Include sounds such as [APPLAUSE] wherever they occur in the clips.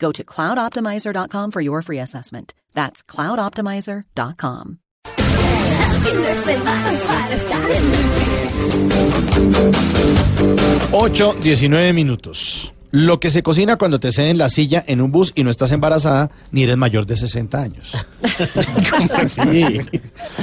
Go to cloudoptimizer.com for your free assessment. That's cloudoptimizer.com. 8, 19 minutos. Lo que se cocina cuando te ceden la silla en un bus y no estás embarazada ni eres mayor de 60 años. [LAUGHS] ¿Cómo así?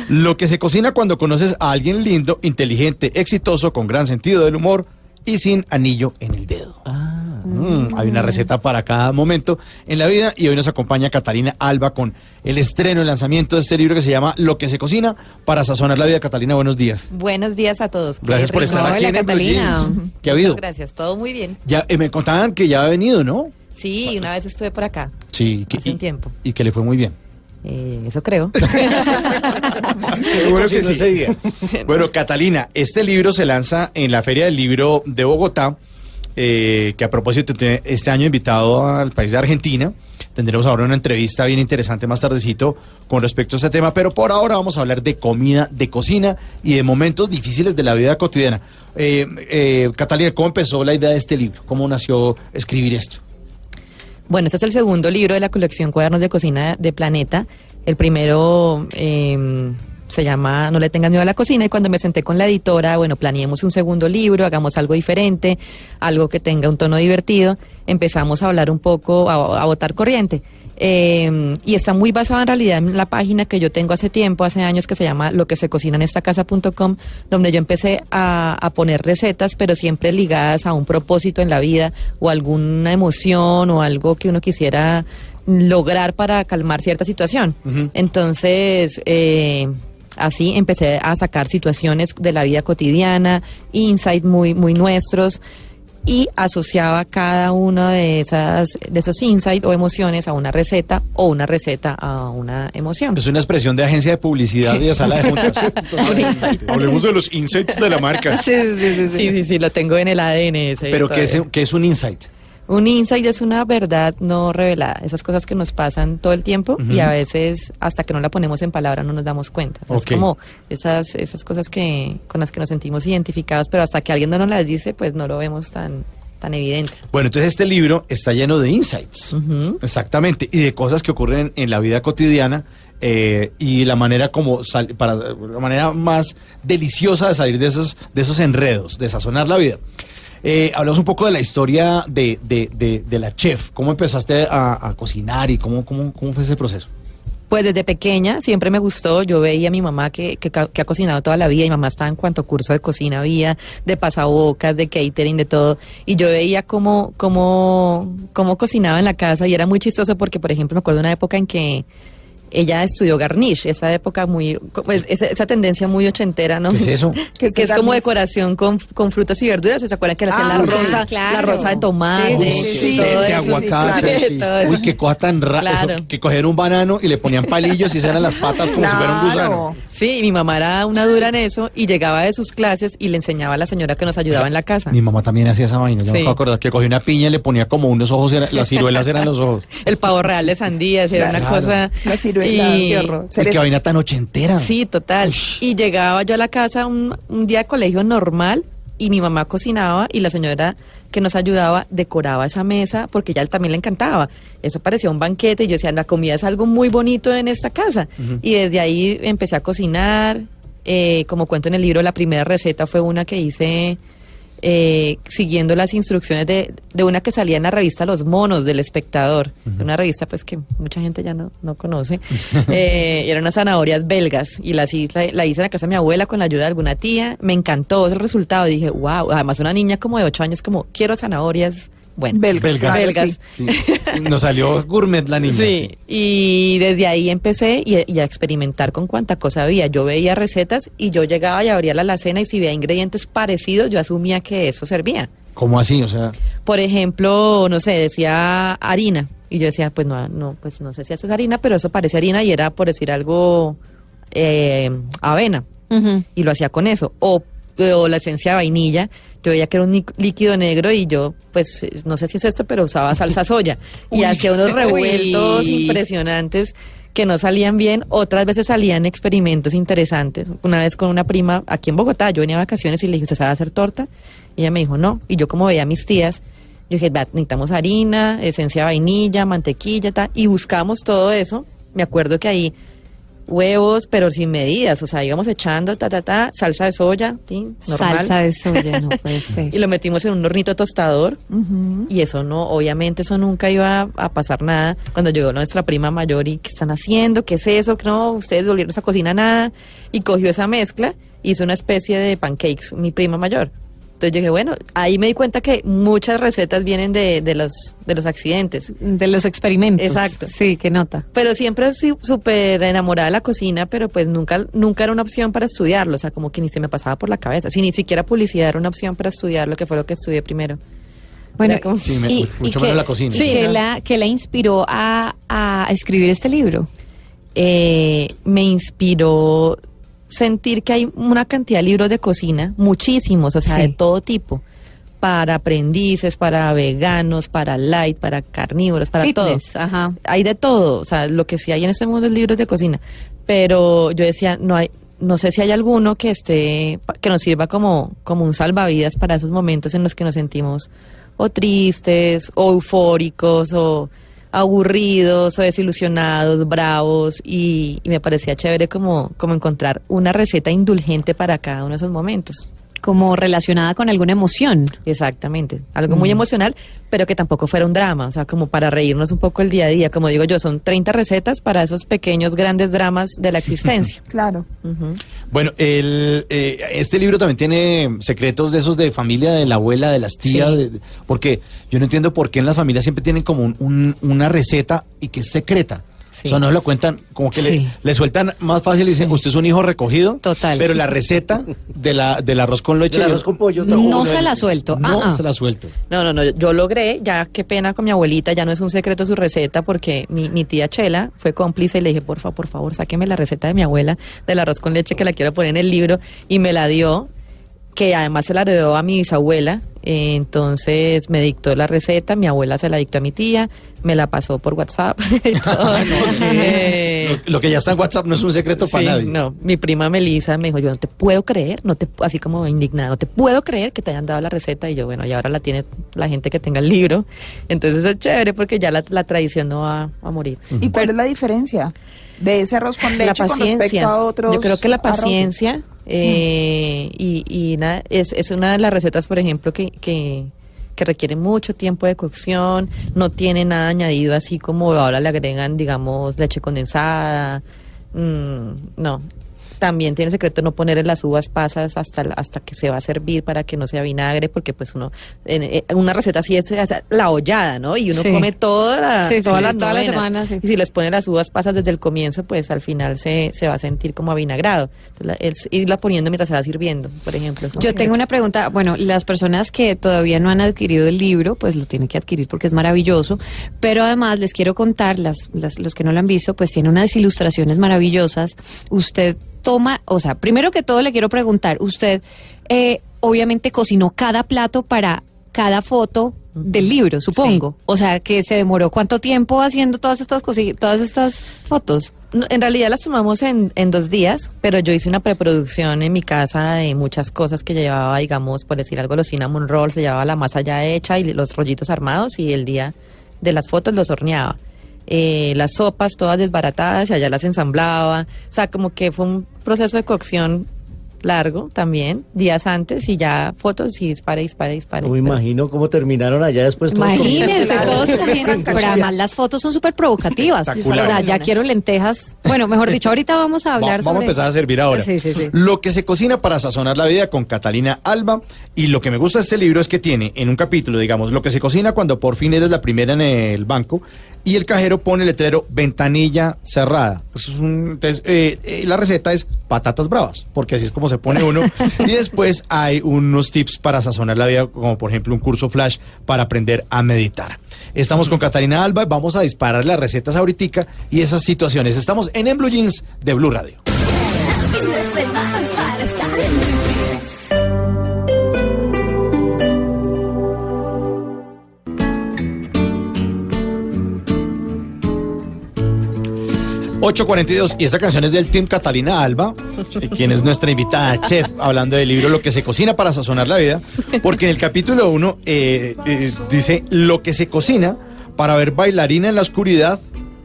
Lo que se cocina cuando conoces a alguien lindo, inteligente, exitoso, con gran sentido del humor y sin anillo en el dedo. Mm, hay una receta para cada momento en la vida y hoy nos acompaña Catalina Alba con el estreno, el lanzamiento de este libro que se llama Lo que se cocina para sazonar la vida. Catalina, buenos días. Buenos días a todos. Gracias Qué por rico. estar aquí Hola, en Catalina. ¿Qué ha habido? Muchas gracias, todo muy bien. Ya eh, me contaban que ya ha venido, ¿no? Sí, una vez estuve por acá. Sí, que, Hace un tiempo. y que le fue muy bien. Eh, eso creo. [LAUGHS] Seguro que sí. Bueno, Catalina, este libro se lanza en la Feria del Libro de Bogotá, eh, que a propósito tiene este año invitado al país de Argentina. Tendremos ahora una entrevista bien interesante más tardecito con respecto a este tema, pero por ahora vamos a hablar de comida, de cocina y de momentos difíciles de la vida cotidiana. Eh, eh, Catalina, ¿cómo empezó la idea de este libro? ¿Cómo nació escribir esto? Bueno, este es el segundo libro de la colección Cuadernos de Cocina de Planeta. El primero eh, se llama No le tengas miedo a la cocina y cuando me senté con la editora, bueno, planeemos un segundo libro, hagamos algo diferente, algo que tenga un tono divertido. Empezamos a hablar un poco, a, a botar corriente. Eh, y está muy basado en realidad en la página que yo tengo hace tiempo, hace años, que se llama lo que se cocina en esta casa.com, donde yo empecé a, a poner recetas, pero siempre ligadas a un propósito en la vida o alguna emoción o algo que uno quisiera lograr para calmar cierta situación. Entonces, eh, así empecé a sacar situaciones de la vida cotidiana, insights muy, muy nuestros y asociaba cada uno de esas de esos insights o emociones a una receta o una receta a una emoción. Es una expresión de agencia de publicidad y de sala de juntas. [LAUGHS] [LAUGHS] Hablemos de los insights de la marca. Sí, sí, sí, sí, sí, sí, lo tengo en el ADN ese Pero ¿qué es, qué es un insight? Un insight es una verdad no revelada, esas cosas que nos pasan todo el tiempo y a veces hasta que no la ponemos en palabra no nos damos cuenta. O sea, Ok. Es como esas, esas cosas que con las que nos sentimos identificados, pero hasta que alguien no nos las dice, pues no lo vemos tan, tan evidente. Bueno, entonces este libro está lleno de insights. Exactamente. Y de cosas que ocurren en la vida cotidiana eh, y la manera como sal- para la manera más deliciosa de salir de esos, de esos enredos, de sazonar la vida. Eh, hablamos un poco de la historia de, de, de- de la chef. ¿Cómo empezaste a, cocinar y cómo, cómo, cómo fue ese proceso? Pues desde pequeña siempre me gustó, yo veía a mi mamá que, que, que ha cocinado toda la vida, y mamá estaba en cuanto curso de cocina había, de pasabocas, de catering, de todo, y yo veía cómo, cómo, cómo cocinaba en la casa y era muy chistoso porque, por ejemplo, me acuerdo de una época en que ella estudió garnish, esa época muy, pues, esa, esa tendencia muy ochentera, ¿no? ¿Qué es eso? [LAUGHS] que, que es como decoración con, con frutas y verduras, ¿se acuerdan que le hacían Ah, la ok, rosa, claro. la rosa de tomate, Sí, sí, sí, todo sí. eso, de aguacate. claro. [LAUGHS] Uy, qué cosa tan rara. Claro. Eso, Que coger un banano y le ponían palillos y se eran las patas como si fuera un gusano. Sí, y mi mamá era una dura en eso y llegaba de sus clases y le enseñaba a la señora que nos ayudaba en la casa. Mi mamá también hacía esa vaina. Yo me acordar que cogía una piña y le ponía como unos ojos, era- las ciruelas eran los ojos. El pavo real de sandías era una cosa. La y- qué. Uy, qué vaina tan ochentera. Sí, total. Y llegaba yo a la casa un, un día de colegio normal y mi mamá cocinaba y la señora que nos ayudaba decoraba esa mesa porque ya también le encantaba. Eso parecía un banquete y yo decía, la comida es algo muy bonito en esta casa. Y desde ahí empecé a cocinar. Eh, como cuento en el libro, la primera receta fue una que hice eh, siguiendo las instrucciones de, de una que salía en la revista Los Monos del Espectador, una revista pues que mucha gente ya no, no conoce, [LAUGHS] eh, y eran unas zanahorias belgas y las hice, la, la hice en la casa de mi abuela con la ayuda de alguna tía, me encantó el resultado, dije, wow, además una niña como de 8 años como, quiero zanahorias, bueno, Belgas. Belgas. belgas. Sí. Nos salió gourmet la niña. Sí, y desde ahí empecé y, y a experimentar con cuánta cosa había. Yo veía recetas y yo llegaba y abría la alacena y si veía ingredientes parecidos, yo asumía que eso servía. ¿Cómo así? O sea, Por ejemplo, no sé, decía harina. Y yo decía, pues no, no, pues no sé si eso es harina, pero eso parece harina y era, por decir algo, eh, avena. Y lo hacía con eso. O, o la esencia de vainilla. Yo veía que era un líquido negro y yo, pues, eh, no sé si es esto, pero usaba salsa soya. [LAUGHS] y hacía unos [LAUGHS] revueltos Uy. impresionantes que no salían bien. Otras veces salían experimentos interesantes. Una vez con una prima aquí en Bogotá, yo venía de vacaciones y le dije, ¿usted sabe hacer torta? Y ella me dijo, no. Y yo como veía a mis tías, yo dije, "Va, necesitamos harina, esencia de vainilla, mantequilla, tal. Y buscamos todo eso. Me acuerdo que ahí huevos, pero sin medidas. O sea, íbamos echando, ta, ta, ta, salsa de soya, normal. Salsa de soya, no puede [LAUGHS] ser. Y lo metimos en un hornito tostador. Y eso no, obviamente eso nunca iba a, pasar nada. Cuando llegó nuestra prima mayor y ¿qué están haciendo? ¿Qué es eso? No, ustedes volvieron a esa cocina nada. Y cogió esa mezcla, hizo una especie de pancakes, mi prima mayor. Entonces yo dije, bueno, ahí me di cuenta que muchas recetas vienen de, de los, de los accidentes. De los experimentos. Exacto. Sí, qué nota. Pero siempre súper enamorada de la cocina, pero pues nunca, nunca era una opción para estudiarlo, o sea, como que ni se me pasaba por la cabeza. Si ni siquiera publicidad era una opción para estudiar, lo que fue lo que estudié primero. Bueno, como- Sí, me- mucho menos la cocina. y Sí, que ¿no? la, que la inspiró a, a escribir este libro. eh, me inspiró sentir que hay una cantidad de libros de cocina, muchísimos, o sea, Sí. de todo tipo, para aprendices, para veganos, para light, para carnívoros, para Fitness, todo. ajá. Hay de todo, o sea, lo que sí hay en este mundo es libros de cocina, pero yo decía, no hay no sé si hay alguno que esté que nos sirva como como un salvavidas para esos momentos en los que nos sentimos o tristes, o eufóricos, o aburridos, o desilusionados, bravos, y, y me parecía chévere como, como encontrar una receta indulgente para cada uno de esos momentos. Como relacionada con alguna emoción. Exactamente, algo muy emocional, pero que tampoco fuera un drama, o sea, como para reírnos un poco el día a día, como digo yo, son 30 recetas para esos pequeños, grandes dramas de la existencia. [LAUGHS] Claro. Bueno, el, eh, este libro también tiene secretos de esos de familia, de la abuela, de las tías, Sí. de- de- porque yo no entiendo por qué en las familias siempre tienen como un- un- una receta y que es secreta. Sí. O sea, no lo cuentan, como que Sí. le, le sueltan más fácil y dicen, usted es un hijo recogido. Total. Pero la receta de la, del arroz con leche. Del arroz con pollo, No se la suelto. No Ah, ah. se la suelto. No, no, no, yo logré, ya qué pena con mi abuelita, ya no es un secreto su receta, porque mi, mi tía Chela fue cómplice y le dije, por favor, por favor, sáqueme la receta de mi abuela del arroz con leche que la quiero poner en el libro, y me la dio, que además se la heredó a mi bisabuela, entonces me dictó la receta, mi abuela se la dictó a mi tía, me la pasó por WhatsApp. [LAUGHS] y todo. Eh, Lo, lo que ya está en WhatsApp no es un secreto para nadie. No, mi prima Melissa me dijo, yo no te puedo creer, no te, así como indignada, no te puedo creer que te hayan dado la receta. Y yo, bueno, y ahora la tiene la gente que tenga el libro. Entonces es chévere porque ya la, la tradición no va a morir. ¿Y cuál es la diferencia de ese arroz con leche La con respecto paciencia. a otros Yo creo que la paciencia eh, y, y nada, es, es una de las recetas, por ejemplo, que, que, que requiere mucho tiempo de cocción, no tiene nada añadido así como ahora le agregan, digamos, leche condensada. mm, no. También tiene el secreto no ponerle las uvas pasas hasta, hasta que se va a servir para que no sea vinagre, porque pues uno, en, en una receta así es, es la hollada, ¿no? Y uno Sí. come toda la, Sí, todas las toda la novenas. semana, sí. Y si les pone las uvas pasas desde el comienzo, pues al final se, se va a sentir como avinagrado. Entonces, la- es irla poniendo mientras se va sirviendo, por ejemplo. Yo tengo una pregunta, bueno, las personas que todavía no han adquirido el libro, pues lo tienen que adquirir porque es maravilloso, pero además les quiero contar, las, las- los que no lo han visto, pues tiene unas ilustraciones maravillosas. Usted toma, o sea, primero que todo le quiero preguntar, usted eh, obviamente cocinó cada plato para cada foto del libro, supongo. O sea, que se demoró cuánto tiempo haciendo todas estas todas estas fotos. No, en realidad las tomamos en, en dos días, pero yo hice una preproducción en mi casa de muchas cosas que llevaba, digamos, por decir algo, los cinnamon rolls, se llevaba la masa ya hecha y los rollitos armados y el día de las fotos los horneaba. Eh, las sopas todas desbaratadas y allá las ensamblaba. O sea, como que fue un proceso de cocción largo también, días antes y ya fotos y dispare, dispare. No me imagino cómo terminaron allá después todos Imagínense, todos comiendo. [LAUGHS] Pero además las fotos son súper provocativas. O sea, ya quiero lentejas. Bueno, mejor dicho, ahorita vamos a Va- hablar vamos a empezar a servir ahora. Sí, sí, sí. Lo que se cocina para sazonar la vida con Catalina Alba. Y lo que me gusta de este libro es que tiene en un capítulo, digamos, lo que se cocina cuando por fin eres la primera en el banco. Y el cajero pone el letrero ventanilla cerrada. Eso es un- entonces, eh, eh, la receta es patatas bravas, porque así es como se pone uno. y después hay unos tips para sazonar la vida, como por ejemplo un curso flash para aprender a meditar. Estamos con Catalina Alba, vamos a disparar las recetas ahorita y esas situaciones. Estamos en En Blue Jeans de Blue Radio. ...8.42... y esta canción es del Team Catalina Alba... eh, ...quien es nuestra invitada chef... ...hablando del libro Lo que se cocina para sazonar la vida... ...porque en el capítulo 1... dice... ...lo que se cocina... ...para ver bailarina en la oscuridad...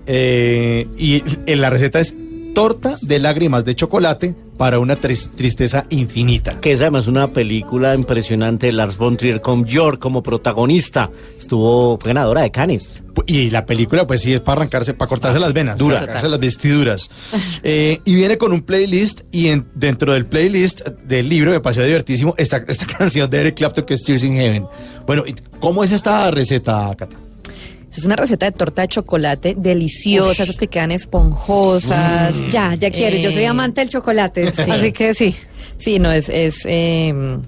eh, ...y en la receta es... ...torta de lágrimas de chocolate... ...para una tris- tristeza infinita... Que es además una película impresionante de Lars von Trier con Björk como protagonista. Estuvo ganadora de Cannes. Y la película, pues sí, es para arrancarse, para cortarse las venas, Dura. para sacarse las vestiduras. [LAUGHS] Eh, y viene con un playlist, y en- dentro del playlist del libro, me pareció divertísimo, esta, esta [LAUGHS] canción de Eric Clapton que es Tears in Heaven. Bueno, ¿y ¿cómo es esta receta, Cata? Es una receta de torta de chocolate deliciosa, esas que quedan esponjosas. Ya, ya quiero. Yo soy Eh, amante del chocolate. [LAUGHS] sí. Así que sí. Sí, no, es... es eh,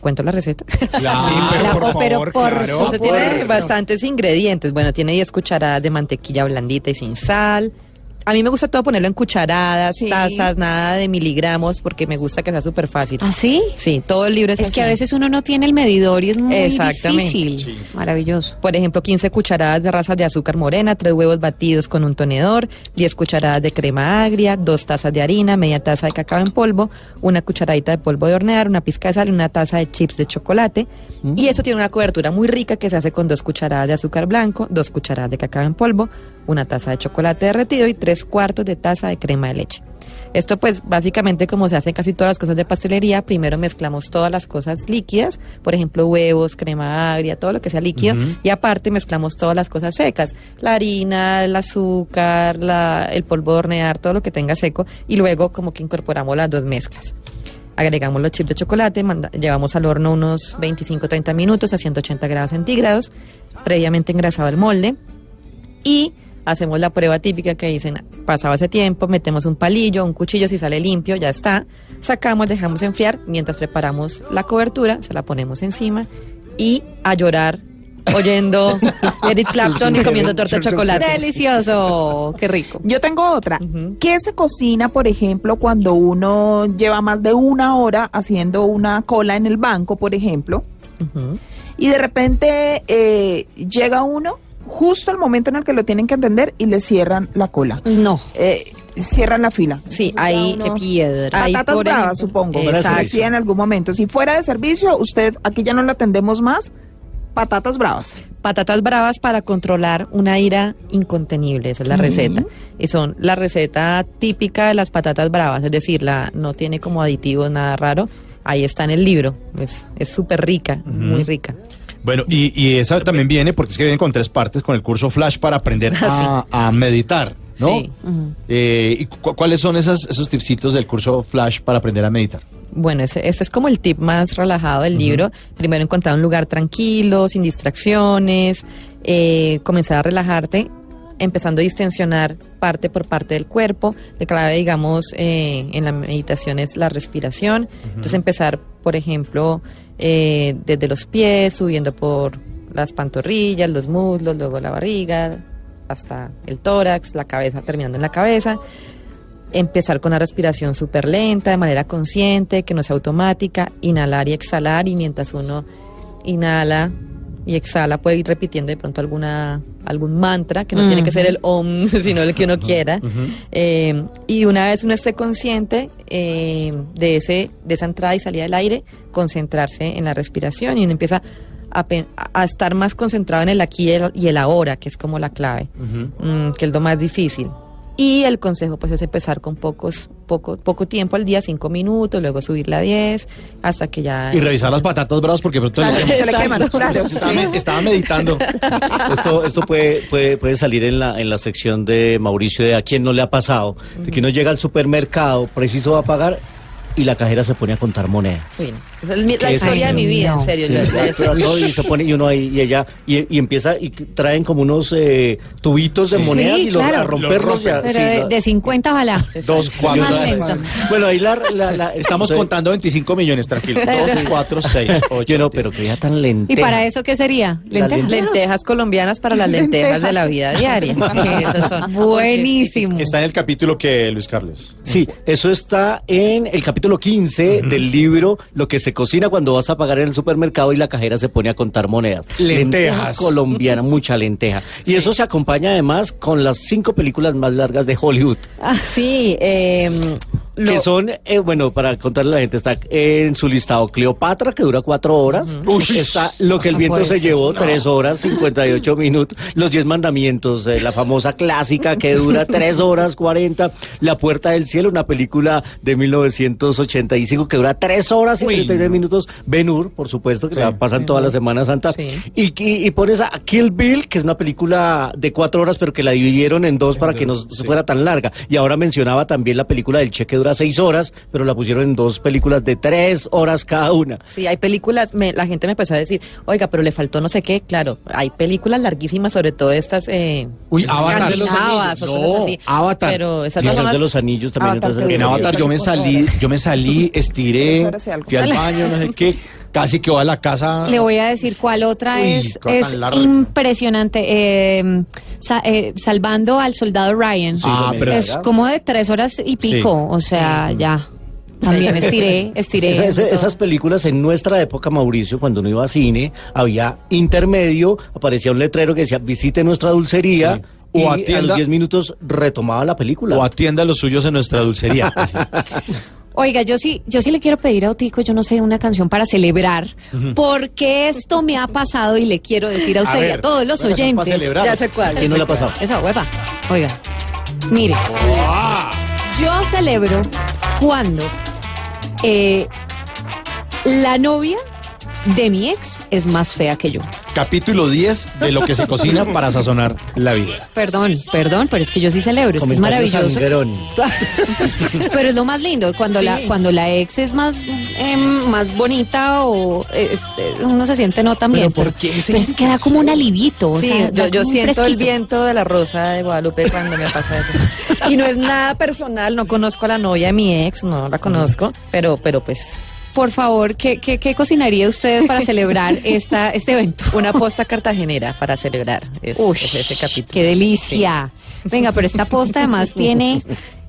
¿Cuento la receta? [LAUGHS] sí, pero La- por favor, pero por claro. supuesto. Tiene bastantes ingredientes. Bueno, tiene 10 cucharadas de mantequilla blandita y sin sal. A mí me gusta todo ponerlo en cucharadas, Sí. tazas, nada de miligramos, porque me gusta que sea súper fácil. ¿Ah, sí? Sí, todo el libro es Es que a veces uno no tiene el medidor y es muy Exactamente. difícil. Maravilloso. Por ejemplo, 15 cucharadas de rasas de azúcar morena, 3 huevos batidos con un tenedor, 10 cucharadas de crema agria, 2 tazas de harina, media taza de cacao en polvo, una cucharadita de polvo de hornear, una pizca de sal y una taza de chips de chocolate. Y eso tiene una cobertura muy rica que se hace con 2 cucharadas de azúcar blanco, 2 cucharadas de cacao en polvo, una taza de chocolate derretido y 3 cuartos de taza de crema de leche. Esto pues básicamente como se hace en casi todas las cosas de pastelería, primero mezclamos todas las cosas líquidas, por ejemplo huevos, crema agria, todo lo que sea líquido, y aparte mezclamos todas las cosas secas, la harina, el azúcar, la- el polvo de hornear, todo lo que tenga seco, y luego como que incorporamos las dos mezclas. Agregamos los chips de chocolate, manda- llevamos al horno unos 25-30 minutos a 180 grados centígrados, previamente engrasado el molde, y hacemos la prueba típica que dicen, pasado ese tiempo, metemos un palillo, un cuchillo, si sale limpio, ya está, sacamos, dejamos enfriar, mientras preparamos la cobertura, se la ponemos encima y a llorar oyendo [LAUGHS] Eric Clapton y comiendo torta de chocolate. Delicioso. Qué rico. Yo tengo otra. Ujú. ¿Qué se cocina, por ejemplo, cuando uno lleva más de una hora haciendo una cola en el banco, por ejemplo, y de repente eh, llega uno justo al momento en el que lo tienen que atender y le cierran la cola? No. Eh, cierran la fila. Sí, Entonces ahí- uno- piedra. Patatas bravas, supongo. Exacto. En algún momento. Si fuera de servicio, usted, aquí ya no lo atendemos más, patatas bravas. Patatas bravas para controlar una ira incontenible, esa es la receta. Y son la receta típica de las patatas bravas, es decir, la no tiene como aditivos, nada raro. Ahí está en el libro, es es súper rica, muy rica. Bueno, y, y esa también viene porque es que viene con tres partes con el curso Flash para aprender [LAUGHS] a, a meditar, ¿no? Sí. Eh, ¿Y cu- cuáles son esas, esos tipsitos del curso Flash para aprender a meditar? Bueno, ese, ese es como el tip más relajado del libro. Primero encontrar un lugar tranquilo, sin distracciones, eh, comenzar a relajarte, empezando a distensionar parte por parte del cuerpo. La clave, digamos, eh, en la meditación es la respiración. Entonces empezar, por ejemplo, eh, desde los pies, subiendo por las pantorrillas, los muslos, luego la barriga, hasta el tórax, la cabeza, terminando en la cabeza empezar con una respiración súper lenta, de manera consciente, que no sea automática, inhalar y exhalar, y mientras uno inhala y exhala puede ir repitiendo de pronto alguna algún mantra, que no tiene que ser el om, [LAUGHS] sino el que uno quiera. Eh, y una vez uno esté consciente eh, de, ese, de esa entrada y salida del aire, concentrarse en la respiración y uno empieza a, estar más concentrado en el aquí y el, y el ahora, que es como la clave, mm, que es lo más difícil. Y el consejo pues es empezar con pocos, poco, poco tiempo al día, cinco minutos, luego subirla a 10, hasta que ya... Y revisar las patatas bravas porque pronto le- se le queman, claro. estaba, estaba meditando. Esto, esto puede, puede, puede salir en la, en la sección de Mauricio de a quién no le ha pasado, de que uno llega al supermercado, preciso va a pagar y la cajera se pone a contar monedas. Sí, esa es mi- la ¿Qué es historia de mi vida, en serio. Y se pone y uno ahí y ella y, y empieza y traen como unos eh, tubitos de monedas Sí, y los, claro. a romperlos Los ya. Pero sí, de, de 50 ojalá. Dos, cuatro. Bueno, ahí la, la- la- Estamos entonces, contando 25 millones, tranquilo. 2, 4, 6, 8. Yo no, pero que ya tan lenta. ¿Y para eso qué sería? ¿Lentejas? Lentejas colombianas para las lentejas de la vida diaria. [LAUGHS] que esas son- Buenísimo. Está en el capítulo que Luis Carlos. Sí, eso está en el capítulo 15 del libro Lo que se cocina cuando vas a pagar en el supermercado y la cajera se pone a contar monedas. Lentejas. colombiana, mucha lenteja. Y eso se acompaña además con las cinco películas más largas de Hollywood. Sí, eh, lo- Que son, eh, bueno, para contarle a la gente, está en su listado Cleopatra, que dura cuatro horas. Está Lo que el viento se ser, llevó, tres horas, 58 [LAUGHS] minutos. Los diez mandamientos, eh, la famosa clásica que dura tres horas, 40. La puerta del cielo, una película de 1985 que dura tres horas y Uy, 39 no. minutos. Ben Hur, por supuesto, que Sí. la pasan toda la Semana Santa. Sí. Y, y, y pones a Kill Bill, que es una película de cuatro horas, pero que la dividieron en dos para que no fuera tan larga. Y ahora mencionaba también la película del Che que dura seis horas, pero la pusieron en dos películas de tres horas cada una. Sí, hay películas, me- la gente me empezó a decir, oiga, pero le faltó no sé qué. Claro, hay películas larguísimas, sobre todo estas eh, Uy, Avatar. escandinavas o No, cosas así. Avatar. Pero esas no Señor de los Anillos también. Avatar, En Avatar yo me salí, yo me salí, estiré, fui al baño, no sé qué, casi que voy a la casa. Le voy a decir cuál otra Uy, es, es impresionante. eh, sa- eh, salvando al soldado Ryan. Ah, pero- es como de tres horas y pico. O sea, ya. También estiré, [LAUGHS] estiré. Esa- esa- todo. esas películas en nuestra época, Mauricio, cuando uno iba a cine, había intermedio, aparecía un letrero que decía visite nuestra dulcería. Sí. O y a los 10 minutos retomaba la película. O atienda los suyos en nuestra dulcería. [LAUGHS] Oiga, yo sí, yo sí le quiero pedir a Otico, yo no sé, una canción para celebrar, porque esto me ha pasado y le quiero decir a usted y ver, a todos los canción para oyentes. celebrar. Ya sé cuál. ¿Quién no le ha pasado? Esa hueva. Oiga, mire. Yo celebro cuando eh, la novia de mi ex es más fea que yo. Capítulo 10 de lo que se cocina para sazonar la vida. Perdón, perdón, pero es que yo sí celebro, es que es maravilloso. [LAUGHS] Pero es lo más lindo, cuando la cuando la ex es más em, más bonita o es- uno se siente no tan bien. ¿por qué Pero es que da como un alivito. o Sí, sea, yo, siento el viento de la rosa de Guadalupe cuando me pasa eso. [LAUGHS] Y no es nada personal, no conozco a la novia de mi ex, no la conozco, pero, pero pues Por favor, ¿qué, qué, qué cocinaría usted para [LAUGHS] celebrar esta, este evento? una posta cartagenera para celebrar es, Uy, es ese capítulo. qué delicia. Venga, pero esta posta además [LAUGHS] tiene,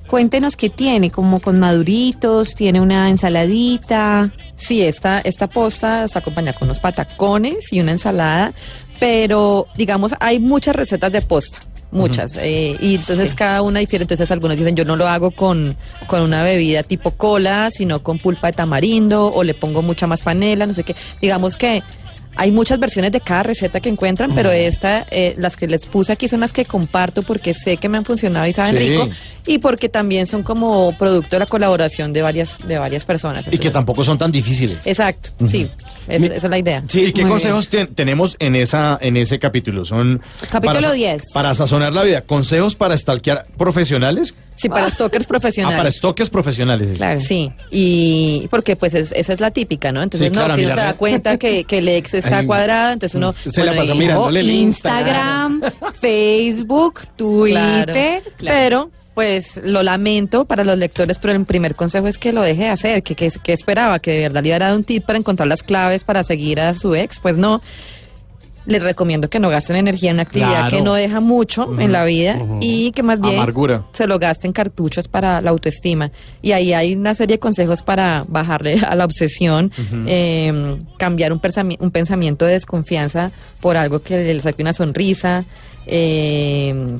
cuéntenos qué tiene, como con maduritos, tiene una ensaladita. Sí, esta, esta posta está acompañada con unos patacones y una ensalada, pero digamos, hay muchas recetas de posta. Muchas. eh, y entonces Sí. cada una difiere. Entonces algunos dicen, yo no lo hago con, con una bebida tipo cola, sino con pulpa de tamarindo, o le pongo mucha más panela, no sé qué. Digamos que hay muchas versiones de cada receta que encuentran, pero esta, eh, las que les puse aquí son las que comparto porque sé que me han funcionado y saben Sí. rico, y porque también son como producto de la colaboración de varias, de varias personas. Y que tampoco son tan difíciles. Exacto, sí, es- Mi- esa es la idea. Sí, ¿y qué Muy consejos ten- tenemos en esa en ese capítulo? Son Capítulo para sa- 10. Para sazonar la vida, consejos para stalkear profesionales, Sí, para stalkers ah, profesionales. para estoques profesionales. Claro. Sí, y porque pues es- esa es la típica, ¿no? Entonces Sí, no, claro, que uno se da cuenta que, que el ex está cuadrado, entonces uno se la pasa y- mirando. O Dándole el Instagram, [LAUGHS] Facebook, Claro. Twitter. claro. Pero, pues lo lamento para los lectores, pero el primer consejo es que lo deje de hacer, que, que, que esperaba, que de verdad le iba a dar un tip para encontrar las claves para seguir a su ex, pues no. Les recomiendo que no gasten energía en una actividad Claro. que no deja mucho en la vida y que más bien Amargura. se lo gasten cartuchos para la autoestima. Y ahí hay una serie de consejos para bajarle [LAUGHS] a la obsesión, eh, cambiar un, un pensamiento de desconfianza por algo que le saque una sonrisa. eh,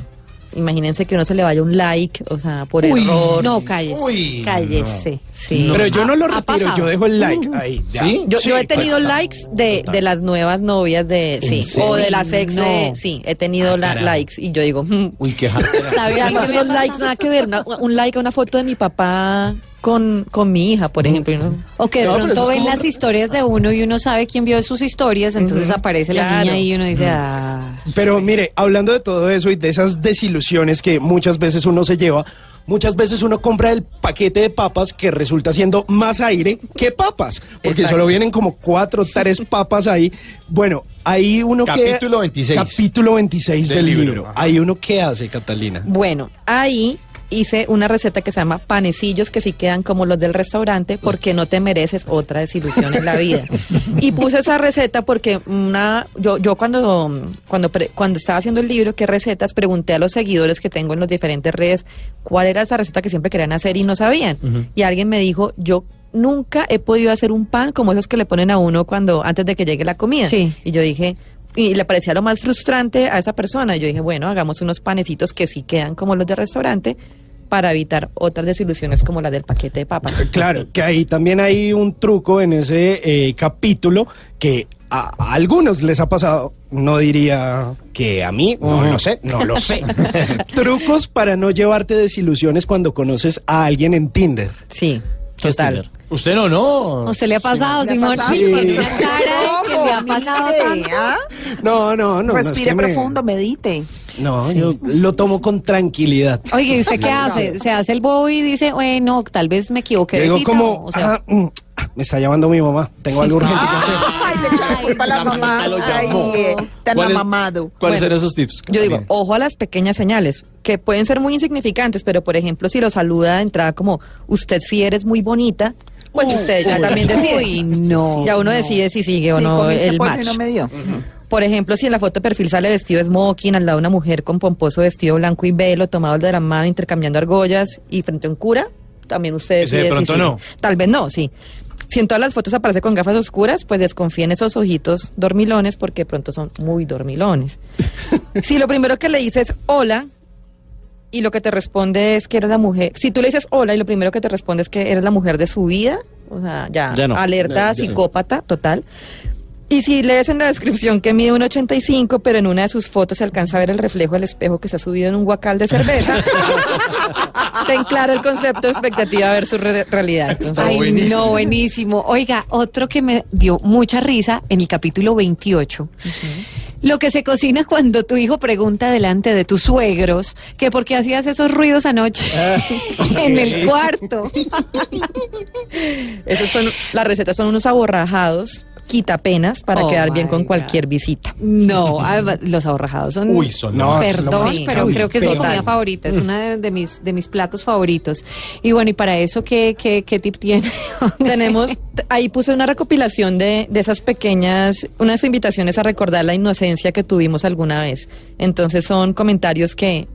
imagínense que uno se le vaya un like, o sea, por Uy. error. No, cállese. Uy, cállese. Sí. Pero yo no lo retiro, yo dejo el like ahí. ya. ¿Sí? Yo, yo he tenido total. likes de, de las nuevas novias de, sí, o de las ex de, sí, he tenido Ah, la- likes y yo digo, hmm, Uy, qué jartera. ¿Sabe [LAUGHS] y a mí además qué me unos likes nada que ver, una- un like a una foto de mi papá con, con mi hija, por ejemplo. y uno- O que de No, pronto ven como- las historias de uno y uno sabe quién vio sus historias, entonces aparece la claro. niña ahí y uno dice, ah. Pero mire, hablando de todo eso y de esas desilusiones que muchas veces uno se lleva, muchas veces uno compra el paquete de papas que resulta siendo más aire que papas, porque Exacto. solo vienen como cuatro, tres [LAUGHS] papas ahí. Bueno, ahí uno que... Capítulo 26. Capítulo 26 del, Del libro. libro. Ahí uno qué hace, Catalina. Bueno, ahí hice una receta que se llama panecillos que sí quedan como los del restaurante porque no te mereces otra desilusión en la vida. [LAUGHS] Y puse esa receta porque una yo yo cuando cuando cuando estaba haciendo el libro qué recetas pregunté a los seguidores que tengo en las diferentes redes cuál era esa receta que siempre querían hacer y no sabían. Y alguien me dijo, "Yo nunca he podido hacer un pan como esos que le ponen a uno cuando antes de que llegue la comida." Sí. Y yo dije, y le parecía lo más frustrante a esa persona. Yo dije, bueno, hagamos unos panecitos que sí quedan como los de restaurante para evitar otras desilusiones como la del paquete de papas. Claro, que ahí también hay un truco en ese eh, capítulo que a, a algunos les ha pasado, no diría que a mí, no lo sé, no lo sé. [LAUGHS] Trucos para no llevarte desilusiones cuando conoces a alguien en Tinder. Sí, ¿Qué es total. Usted no, no. ¿A usted le ha pasado, ¿Le ha Simón? Sí, le ha pasado. No, no, no. no es Respire me- profundo, medite. No, yo lo tomo con tranquilidad. Oye, ¿y usted qué hace? ¿Se hace el bobo y dice, bueno, tal vez me equivoqué de Digo como, o- o sea, ah, mm, me está llamando mi mamá, tengo algo urgente que hacer. Ay, le echa la culpa a la mamá. Ay, eh, tan ¿Cuál es- amamado. ¿Cuáles Bueno, eran esos tips? Yo digo, ojo a las pequeñas señales, que pueden ser muy insignificantes, pero por ejemplo, si lo saluda de entrada como, usted sí eres muy bonita, pues usted ya también decide. Uy, no, Ya uno no. decide si sigue o Sí, no el y match. no me dio. Por ejemplo, si en la foto de perfil sale vestido smoking al lado de una mujer con pomposo vestido blanco y velo, tomado de la mano, intercambiando argollas y frente a un cura, también usted de si pronto sigue. no. Tal vez no, sí. Si en todas las fotos aparece con gafas oscuras, pues desconfíen esos ojitos dormilones porque de pronto son muy dormilones. [LAUGHS] si lo primero que le dices hola y lo que te responde es que eres la mujer, si tú le dices hola y lo primero que te responde es que eres la mujer de su vida, o sea, ya, Ya no. alerta Ya, ya. psicópata total. Y si lees en la descripción que mide un 85, pero en una de sus fotos se alcanza a ver el reflejo del espejo que se ha subido en un guacal de cerveza, [LAUGHS] ten claro el concepto de expectativa versus re- realidad. Entonces, Ay, buenísimo. no, buenísimo. Oiga, otro que me dio mucha risa en el capítulo 28. Lo que se cocina [LAUGHS] cuando tu hijo pregunta delante de tus suegros que por qué hacías esos ruidos anoche [LAUGHS] en el cuarto. [LAUGHS] esos son, las recetas son unos aborrajados, quitapenas, para Oh, quedar bien con God. cualquier visita. No, además, los ahorrajados son... Uy, son No, Perdón, Sí, pero uy, creo que es mi comida favorita, es una de, de mis de mis platos favoritos. Y bueno, y para eso qué qué, qué tip tiene? [LAUGHS] Tenemos, ahí puse una recopilación de, de esas pequeñas, unas invitaciones a recordar la inocencia que tuvimos alguna vez. Entonces son comentarios que,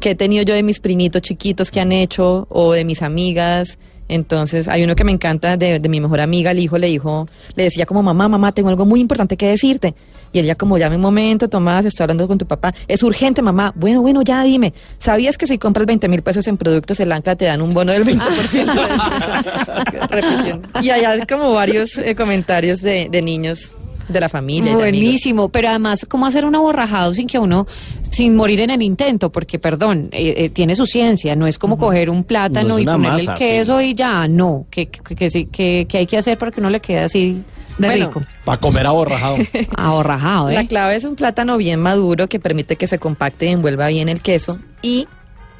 que he tenido yo de mis primitos chiquitos que han hecho o de mis amigas. Entonces hay uno que me encanta de, de mi mejor amiga, el hijo le dijo, le decía como mamá, mamá, tengo algo muy importante que decirte. Y ella como, llame un momento, Tomás, estoy hablando con tu papá. Es urgente, mamá. Bueno, bueno, ya dime. ¿Sabías que si compras 20 mil pesos en productos, el Ancla te dan un bono del 20%? [LAUGHS] Repitiendo. y allá hay como varios eh, comentarios de, de niños de la familia. Buenísimo, pero además, ¿cómo hacer un aborrajado sin que uno, sin morir en el intento? Porque, perdón, eh, eh, tiene su ciencia, no es como coger un plátano No y ponerle masa, el queso y ya, no, que, que, que, sí, que, que hay que hacer para que no le quede así de Bueno, rico. Para comer aborrajado. [LAUGHS] Aborrajado, ¿eh? La clave es un plátano bien maduro que permite que se compacte y envuelva bien el queso. Y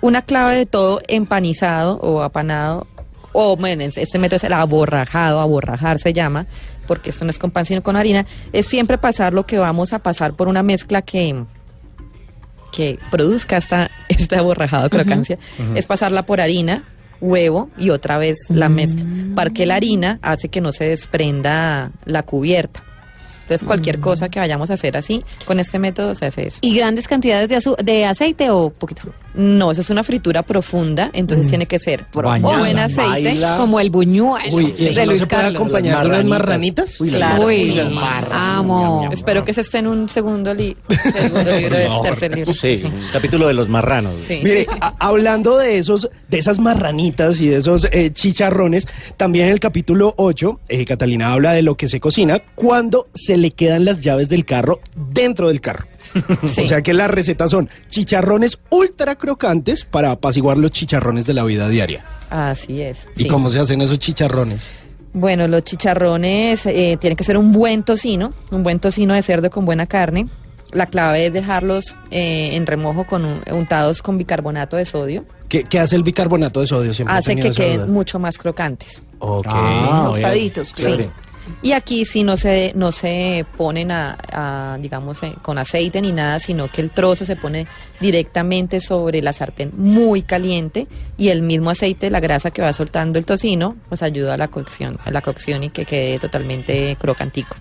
una clave de todo, empanizado o apanado, o bueno, este método es el aborrajado, aborrajar se llama, porque esto no es con pan sino con harina, es siempre pasar lo que vamos a pasar por una mezcla que que produzca esta, [LAUGHS] este aborrajado crocancia, es pasarla por harina, huevo y otra vez la mezcla, porque la harina hace que no se desprenda la cubierta. Entonces, cualquier cosa que vayamos a hacer así, con este método se hace eso. ¿Y grandes cantidades de, azu- de aceite o poquito? No, eso es una fritura profunda, entonces tiene que ser Bañada, buen aceite. baila. Como el buñuelo Uy, ¿y eso de no Luis se puede Carlos. acompañar de unas marranitas? Uy, las Claro. Uy, las amo. Espero que ese esté en un segundo, li- segundo [LAUGHS] libro, del tercer libro. Sí, un capítulo de los marranos. Sí. Mire, hablando de esos, de esas marranitas y de esos eh, chicharrones, también en el capítulo 8, eh, Catalina habla de lo que se cocina cuando se le quedan las llaves del carro dentro del carro. [LAUGHS] Sí. O sea que las recetas son chicharrones ultra crocantes para apaciguar los chicharrones de la vida diaria. Así es. ¿Y sí. cómo se hacen esos chicharrones? Bueno, los chicharrones eh, tienen que ser un buen tocino, un buen tocino de cerdo con buena carne. La clave es dejarlos eh, en remojo con un- untados con bicarbonato de sodio. ¿Qué, qué hace el bicarbonato de sodio? Siempre Hace que queden duda. mucho más crocantes. Ok. Ah, Tostaditos, claro. Y aquí sí no se, no se ponen a, a, digamos, eh, con aceite ni nada, sino que el trozo se pone directamente sobre la sartén muy caliente y el mismo aceite, la grasa que va soltando el tocino, pues ayuda a la cocción, a la cocción y que quede totalmente crocantico.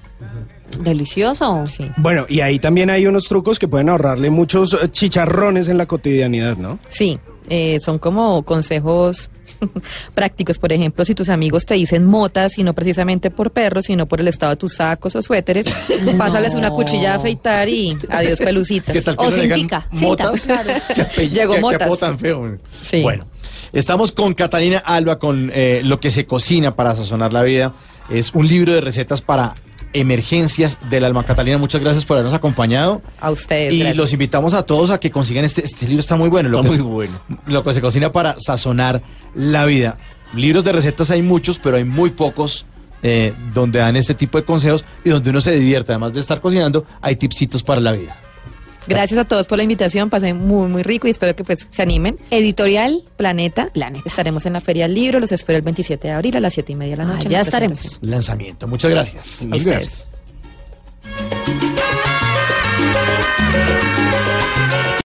Delicioso. Sí. Bueno, y ahí también hay unos trucos que pueden ahorrarle muchos eh, chicharrones en la cotidianidad, ¿no? Sí, eh, son como consejos [LAUGHS] prácticos. Por ejemplo, si tus amigos te dicen motas, y no precisamente por perros, sino por el estado de tus sacos o suéteres, [LAUGHS] pásales una cuchilla a afeitar y adiós pelucitas. [LAUGHS] ¿Qué tal que O no cintica, motas? cinta. ¿Qué apellido- Llegó qué motas. apodo tan feo. Sí. Bueno, estamos con Catalina Alba con eh, lo que se cocina para sazonar la vida. Es un libro de recetas para emergencias del alma. Catalina, muchas gracias por habernos acompañado. A ustedes. Y gracias. los invitamos a todos a que consigan este, este libro, está muy bueno. Lo Está que muy se- bueno. Lo que se cocina para sazonar la vida. Libros de recetas hay muchos, pero hay muy pocos eh, donde dan este tipo de consejos y donde uno se divierte. Además de estar cocinando, hay tipsitos para la vida. Gracias a todos por la invitación, pasé muy, muy rico y espero que pues se animen. Editorial. Planeta. Planeta. Estaremos en la Feria del Libro, los espero el 27 de abril a las 7 y media de la noche. Ah, en ya la estaremos. Lanzamiento. Muchas gracias. A ustedes.